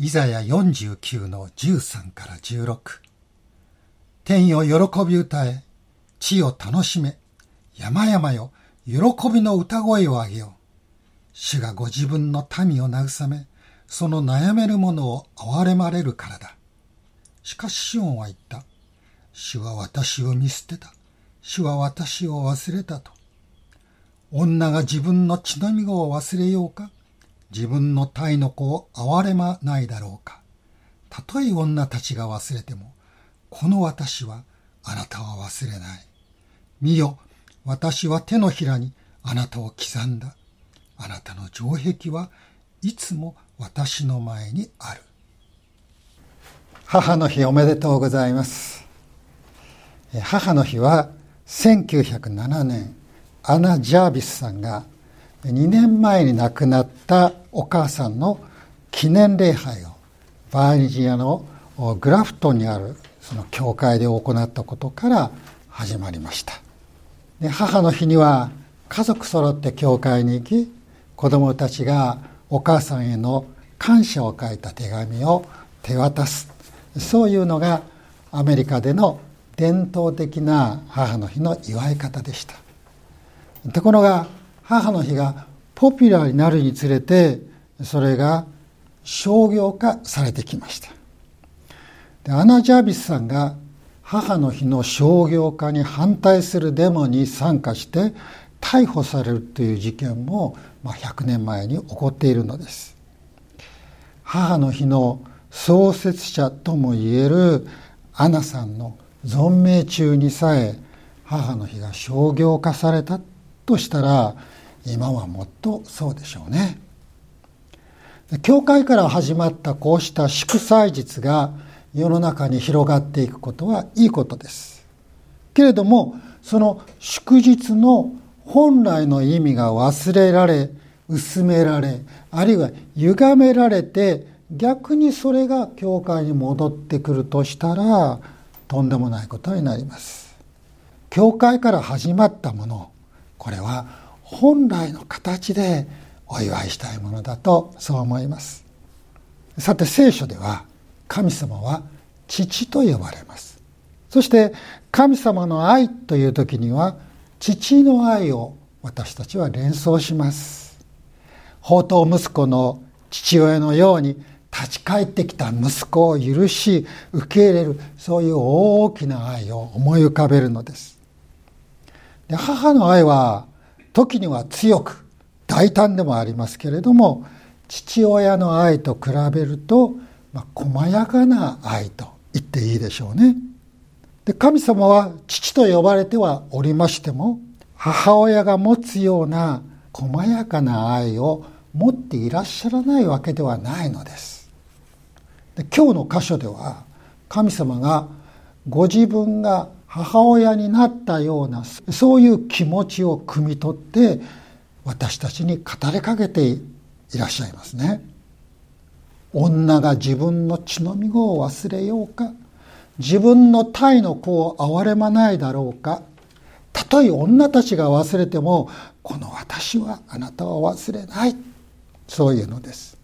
イザヤ49の13から16。天よ喜び歌え、地を楽しめ、山々よ喜びの歌声を上げよう。主がご自分の民を慰め、その悩める者を憐れまれるからだ。しかしシオンは言った。主は私を見捨てた。主は私を忘れたと。女が自分の血のみ子を忘れようか自分の体の子を憐れまないだろうか。たとえ女たちが忘れても、この私はあなたは忘れない。見よ、私は手のひらにあなたを刻んだ。あなたの城壁はいつも私の前にある。母の日おめでとうございます。母の日は1907年、アナ・ジャービスさんが2年前に亡くなったお母さんの記念礼拝をバージニアのグラフトンにあるその教会で行ったことから始まりました。で母の日には家族揃って教会に行き子供たちがお母さんへの感謝を書いた手紙を手渡す。そういうのがアメリカでの伝統的な母の日の祝い方でした。ところが母の日がポピュラーになるにつれてそれが商業化されてきました。でアナ・ジャービスさんが母の日の商業化に反対するデモに参加して逮捕されるという事件も、まあ、100年前に起こっているのです。母の日の創設者ともいえるアナさんの存命中にさえ母の日が商業化されたとしたら今はもっとそうでしょうね。教会から始まったこうした祝祭日が世の中に広がっていくことはいいことです。けれどもその祝日の本来の意味が忘れられ薄められあるいは歪められて逆にそれが教会に戻ってくるとしたらとんでもないことになります。教会から始まったものこれは本来の形でお祝いしたいものだとそう思います。さて聖書では神様は父と呼ばれます。そして神様の愛という時には父の愛を私たちは連想します。宝刀息子の父親のように立ち返ってきた息子を許し受け入れるそういう大きな愛を思い浮かべるのです。で母の愛は時には強く大胆でもありますけれども父親の愛と比べると、まあ、細やかな愛と言っていいでしょうね。で神様は父と呼ばれてはおりましても母親が持つような細やかな愛を持っていらっしゃらないわけではないのです。で今日の箇所では神様がご自分が母親になったようなそういう気持ちを汲み取って私たちに語りかけていらっしゃいますね。女が自分の血のみ子を忘れようか自分の体の子を憐れまないだろうか。たとえ女たちが忘れてもこの私はあなたは忘れない。そういうのです。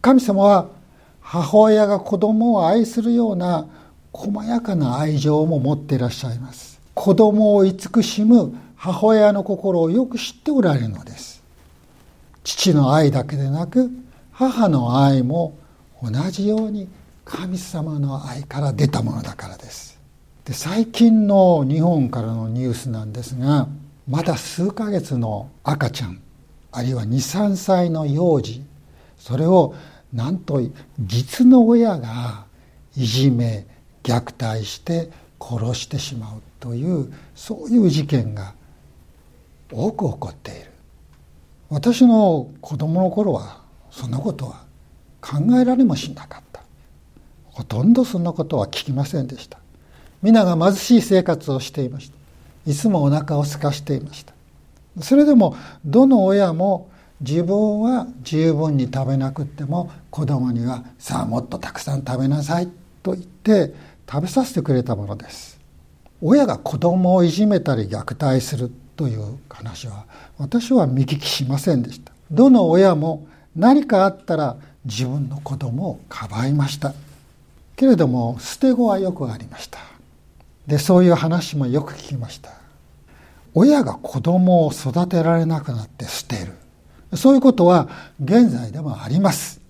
神様は母親が子供を愛するような細やかな愛情も持っていらっしゃいます。子供を慈しむ母親の心をよく知っておられるのです。父の愛だけでなく母の愛も同じように神様の愛から出たものだからです。で最近の日本からのニュースなんですがまだ数ヶ月の赤ちゃんあるいは23歳の幼児それをなんと実の親がいじめ虐待して殺してしまうというそういう事件が多く起こっている。私の子供の頃はそんなことは考えられもしなかった。ほとんどそんなことは聞きませんでした。皆が貧しい生活をしていました。いつもお腹を空かしていました。それでもどの親も自分は十分に食べなくっても子供にはさあもっとたくさん食べなさいと言って食べさせてくれたものです。親が子供をいじめたり虐待するという話は私は見聞きしませんでした。どの親も何かあったら自分の子供をかばいました。けれども捨て子はよくありました。でそういう話もよく聞きました。親が子供を育てられなくなって捨てる。そういうことは現在でもあります。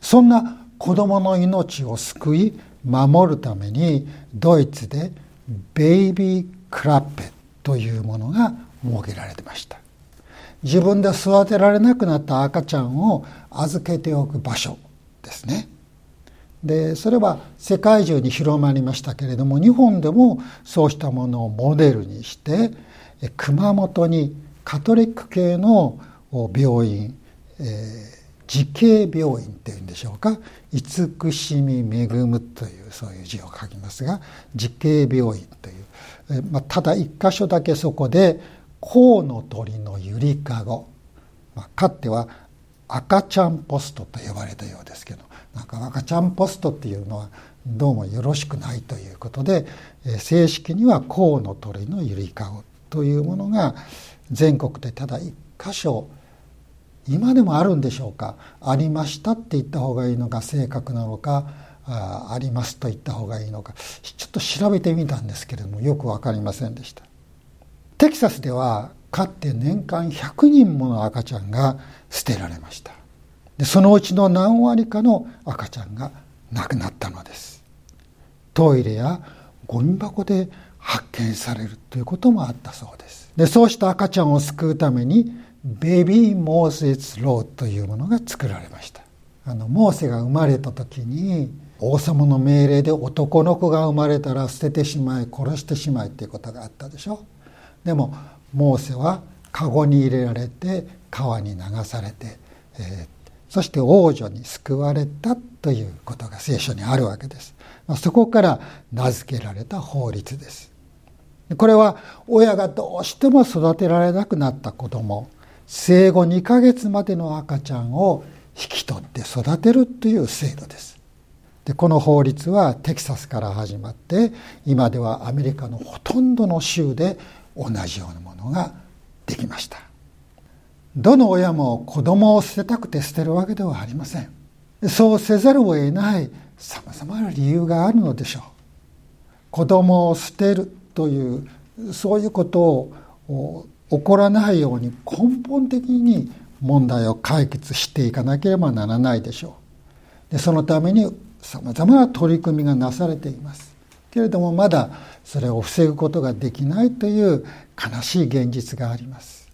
そんな子供の命を救い守るためにドイツでベイビークラッペというものが設けられてました。自分で育てられなくなった赤ちゃんを預けておく場所ですね。でそれは世界中に広まりましたけれども日本でもそうしたものをモデルにして熊本にカトリック系の病院、えー、慈恵病院っていうんでしょうか？慈しみ恵むというそういう字を書きますが慈恵病院という、まあ、ただ一箇所だけそこで甲の鳥のゆりかご、まあ、かっては赤ちゃんポストと呼ばれたようですけどなんか赤ちゃんポストっていうのはどうもよろしくないということで、え、正式には甲の鳥のゆりかごというものが全国でただ一箇所今でもあるんでしょうか？ありましたって言った方がいいのか？正確なのか？あありますと言った方がいいのか？ちょっと調べてみたんですけれどもよく分かりませんでした。テキサスではかって年間100人もの赤ちゃんが捨てられました。でそのうちの何割かの赤ちゃんが亡くなったのです。トイレやゴミ箱で発見されるということもあったそうです。でそうした赤ちゃんを救うためにベビー・モーセス・ローというものが作られました。あのモーセが生まれた時に王様の命令で男の子が生まれたら捨ててしまい殺してしまいっていうことがあったでしょ。でもモーセは籠に入れられて川に流されて、えー、そして王女に救われたということが聖書にあるわけです、まあ、そこから名付けられた法律です。これは親がどうしても育てられなくなった子供。生後2ヶ月までの赤ちゃんを引き取って育てるという制度です。でこの法律はテキサスから始まって今ではアメリカのほとんどの州で同じようなものができました。どの親も子供を捨てたくて捨てるわけではありません。そうせざるを得ないさまざまな理由があるのでしょう。子供を捨てるというそういうことを起こらないように根本的に問題を解決していかなければならないでしょう。でそのためにさまざまな取り組みがなされています。けれどもまだそれを防ぐことができないという悲しい現実があります。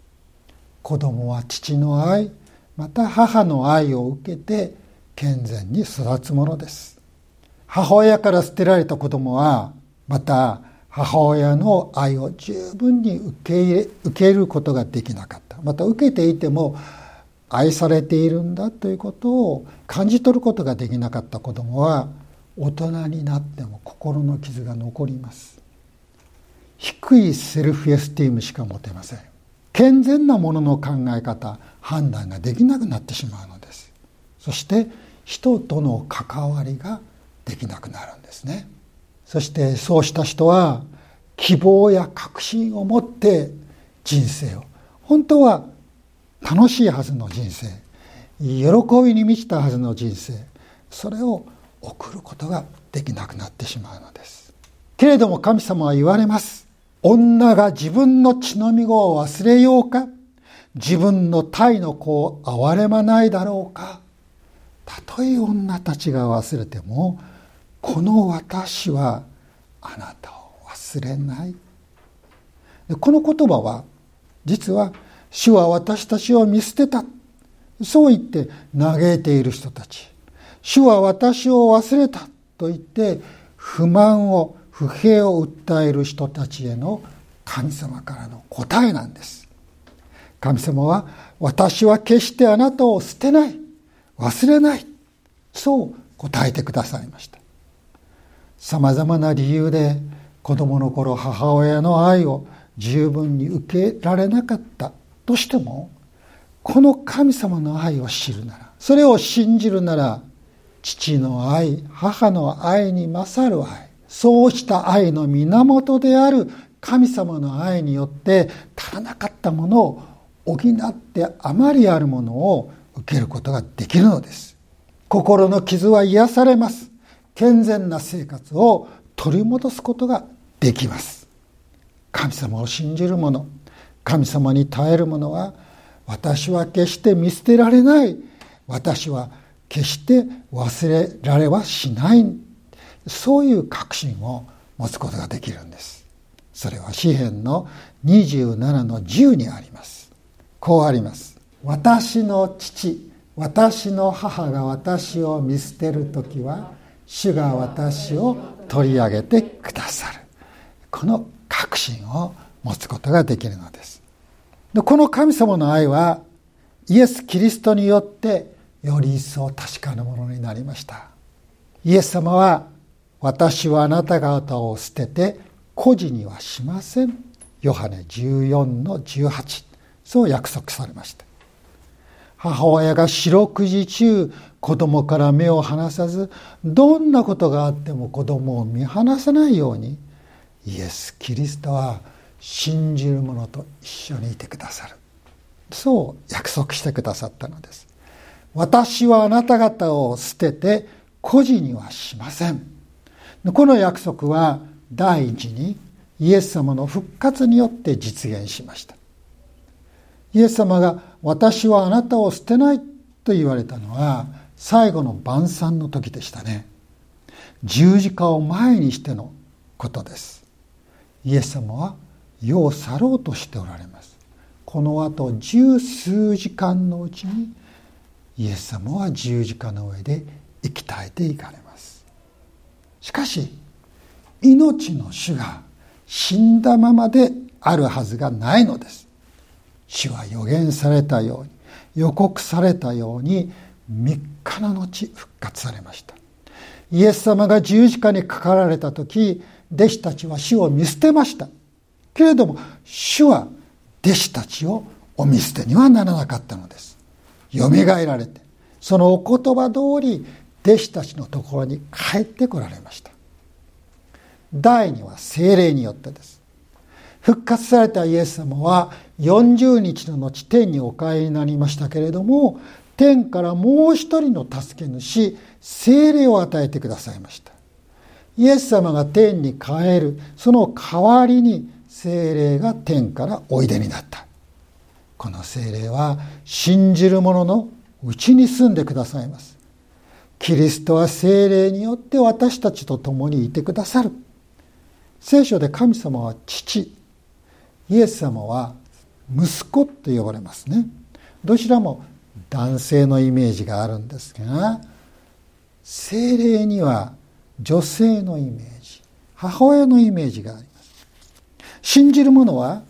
子供は父の愛また母の愛を受けて健全に育つものです。母親から捨てられた子供はまた母親の愛を十分に受け入れ受けることができなかった。また受けていても愛されているんだということを感じ取ることができなかった子供は大人になっても心の傷が残ります。低いセルフエスティームしか持てません。健全なものの考え方判断ができなくなってしまうのです。そして人との関わりができなくなるんですね。そしてそうした人は希望や確信を持って人生を。本当は楽しいはずの人生。喜びに満ちたはずの人生。それを送ることができなくなってしまうのです。けれども神様は言われます。女が自分の血のみ子を忘れようか。自分の体の子を憐れまないだろうか。たとえ女たちが忘れてもこの私はあなたを忘れない。この言葉は実は主は私たちを見捨てた。そう言って嘆いている人たち。主は私を忘れた。と言って不満を不平を訴える人たちへの神様からの答えなんです。神様は私は決してあなたを捨てない。忘れない。そう答えてくださいました。さまざまな理由で子供の頃母親の愛を十分に受けられなかったとしてもこの神様の愛を知るならそれを信じるなら父の愛母の愛に勝る愛そうした愛の源である神様の愛によって足らなかったものを補ってあまりあるものを受けることができるのです心の傷は癒されます。健全な生活を取り戻すことができます。神様を信じる者、神様に耐える者は、私は決して見捨てられない。私は決して忘れられはしない。そういう確信を持つことができるんです。それは詩篇の27の10にあります。こうあります。私の父、私の母が私を見捨てる時は、主が私を取り上げてくださる。この確信を持つことができるのです。でこの神様の愛はイエス・キリストによってより一層確かなものになりました。イエス様は私はあなた方を捨てて孤児にはしません。ヨハネ14の18。そう約束されました。母親が四六時中子供から目を離さずどんなことがあっても子供を見放さないようにイエス・キリストは信じる者と一緒にいてくださる。そう約束してくださったのです。私はあなた方を捨てて孤児にはしません。この約束は第一にイエス様の復活によって実現しました。イエス様が私はあなたを捨てないと言われたのは最後の晩餐の時でしたね。十字架を前にしてのことです。イエス様は世を去ろうとしておられます。このあと十数時間のうちにイエス様は十字架の上で生き絶えていかれます。しかし命の主が死んだままであるはずがないのです。主は予言されたように予告されたように3日の後復活されました。イエス様が十字架にかかられた時弟子たちは主を見捨てました。けれども主は弟子たちをお見捨てにはならなかったのです。よみがえられてそのお言葉通り弟子たちのところに帰ってこられました。第二は精霊によってです。復活されたイエス様は40日の後天にお帰りになりましたけれども天からもう一人の助け主精霊を与えてくださいました。イエス様が天に帰る。その代わりに精霊が天からおいでになった。この精霊は信じる者のうちに住んでくださいます。キリストは精霊によって私たちと共にいてくださる。聖書で神様は父。イエス様は息子と呼ばれますね。どちらも男性のイメージがあるんですが精霊には女性のイメージ母親のイメージがあります。信じる者は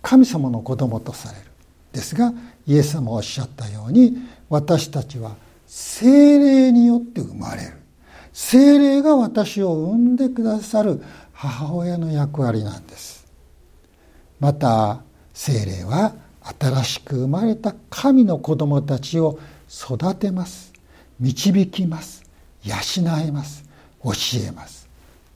神様の子供とされる。ですがイエス様おっしゃったように私たちは精霊によって生まれる。精霊が私を産んでくださる母親の役割なんです。また精霊は新しく生まれた神の子供たちを育てます。導きます。養えます。教えます。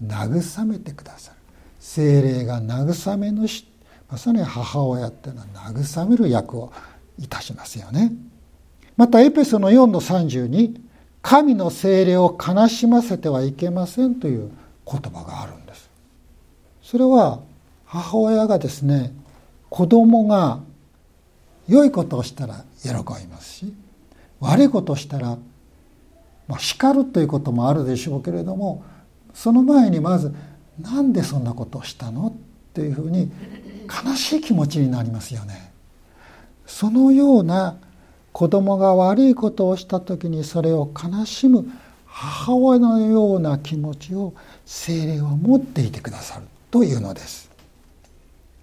慰めてくださる。精霊が慰め主まさに母親っていうのは慰める役をいたしますよね。またエペソの4の30に神の精霊を悲しませてはいけませんという言葉があるんです。それは母親がですね子供が良いことをしたら喜びますし悪いことをしたら、まあ、叱るということもあるでしょうけれどもその前にまず「なんでそんなことをしたの?」っていうふうに悲しい気持ちになりますよね。そのような子供が悪いことをした時にそれを悲しむ母親のような気持ちを精霊は持っていてくださるというのです。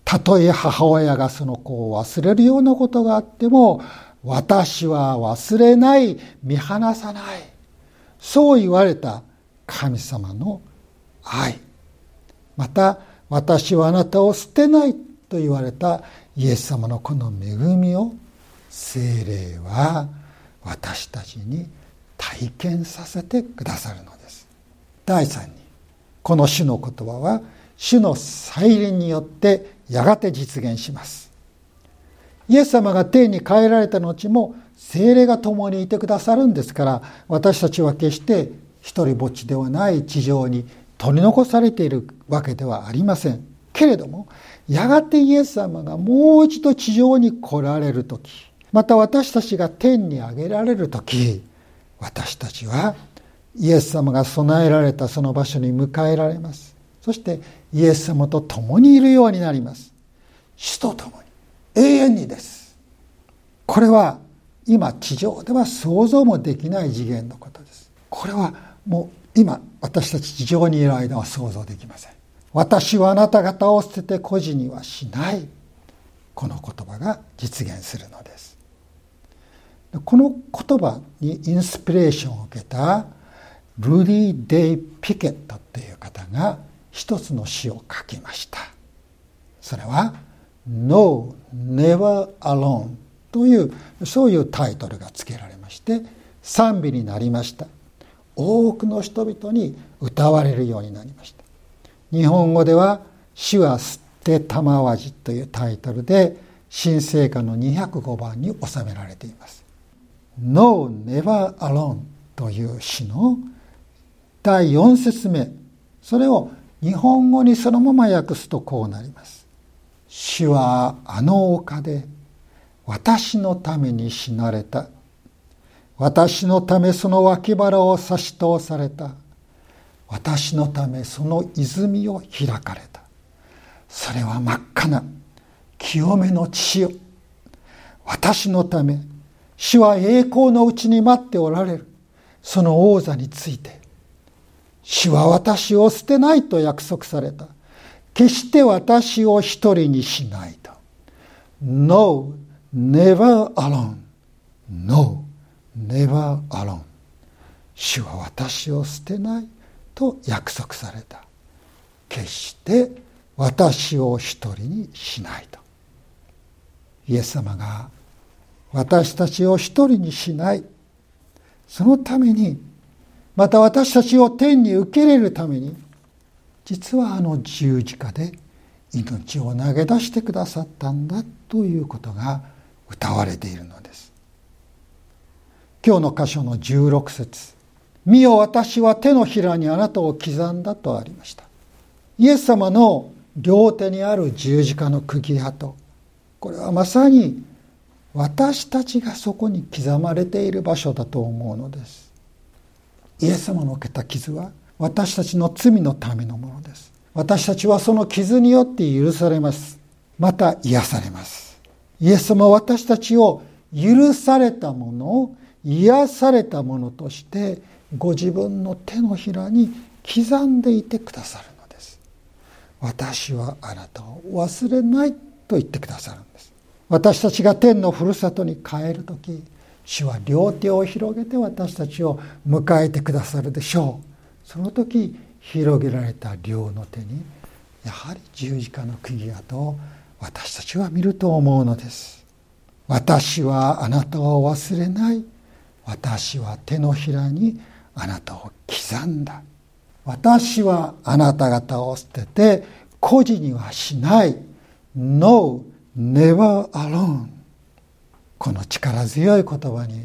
たとえ母親がその子を忘れるようなことがあっても、私は忘れない、見放さない。そう言われた神様の愛。また、私はあなたを捨てないと言われたイエス様のこの恵みを精霊は私たちに体験させてくださるのです。第三に、この主の言葉は主の再臨によってやがて実現しますイエス様が天に帰られた後も精霊が共にいてくださるんですから私たちは決して一人ぼっちではない地上に取り残されているわけではありません。けれどもやがてイエス様がもう一度地上に来られる時また私たちが天に上げられる時私たちはイエス様が備えられたその場所に迎えられますそしてイエス様と共にいるようになります死と共に永遠にです。これは今地上では想像もできない次元のことです。これはもう今私たち地上にいる間は想像できません。私はあなた方を捨てて孤児にはしない。この言葉が実現するのです。この言葉にインスピレーションを受けたルディ・デイ・ピケットという方が一つの詩を書きました。それは「No, Never Alone」というそういうタイトルが付けられまして賛美になりました。多くの人々に歌われるようになりました。日本語では「死は吸って玉わじ」というタイトルで新聖歌の205番に収められています「No Never Alone」という詩の第4節目。それを日本語にそのまま訳すとこうなります「死はあの丘で私のために死なれた。私のためその脇腹を差し通された。私のためその泉を開かれた。それは真っ赤な清めの血よ。私のため主は栄光のうちに待っておられる。その王座について主は私を捨てないと約束された。決して私を一人にしないと。No, never alone. No, never alone. 主は私を捨てないと約束された。決して私を一人にしないと。イエス様が私たちを一人にしない。そのためにまた私たちを天に受け入れるために実はあの十字架で命を投げ出してくださったんだということが歌われているのです。今日の箇所の16節。見よ私は手のひらにあなたを刻んだとありました。イエス様の両手にある十字架の釘跡これはまさに私たちがそこに刻まれている場所だと思うのです。イエス様の受けた傷は私たちの罪のためのものです。私たちはその傷によって許されます。また癒されます。イエス様は私たちを許されたものを癒されたものとしてご自分の手のひらに刻んでいてくださるのです。私はあなたを忘れないと言ってくださるんです。私たちが天のふるさとに帰る時主は両手を広げて私たちを迎えてくださるでしょう。その時広げられた両の手にやはり十字架の釘跡を私たちは見ると思うのです。私はあなたを忘れない。私は手のひらにあなたを刻んだ。私はあなた方を捨てて孤児にはしない。No, never alone この力強い言葉に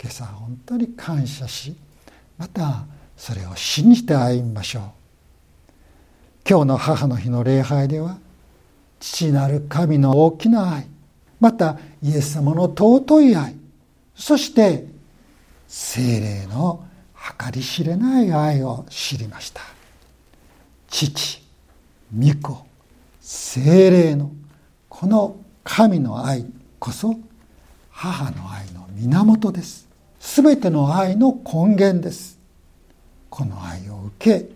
今朝本当に感謝しまたそれを信じて歩みましょう。今日の母の日の礼拝では父なる神の大きな愛またイエス様の尊い愛そして精霊の計り知れない愛を知りました。父御子精霊のこの神の愛こそ母の愛の源です。全ての愛の根源です。この愛を受け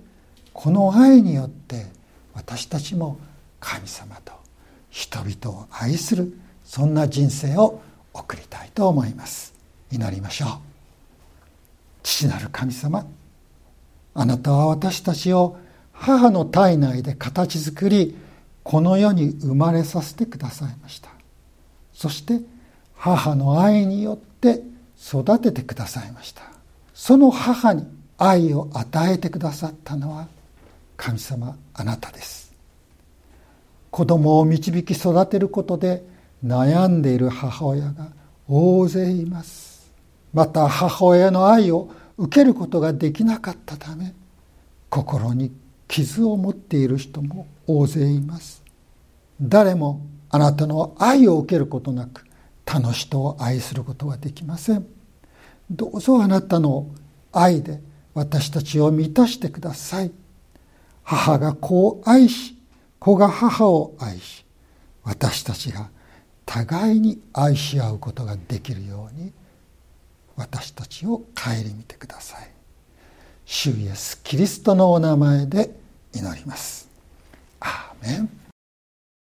この愛によって私たちも神様と人々を愛するそんな人生を送りたいと思います。祈りましょう。父なる神様あなたは私たちを母の体内で形作りこの世に生まれさせてくださいました。そして母の愛によって育ててくださいました。その母に愛を与えてくださったのは神様あなたです。子供を導き育てることで悩んでいる母親が大勢います。また母親の愛を受けることができなかったため心に傷を持っている人も大勢います。誰もあなたの愛を受けることなく他の人を愛することはできません。どうぞあなたの愛で私たちを満たしてください。母が子を愛し子が母を愛し私たちが互いに愛し合うことができるように私たちを顧みてください。主イエスキリストのお名前で祈ります。アーメン。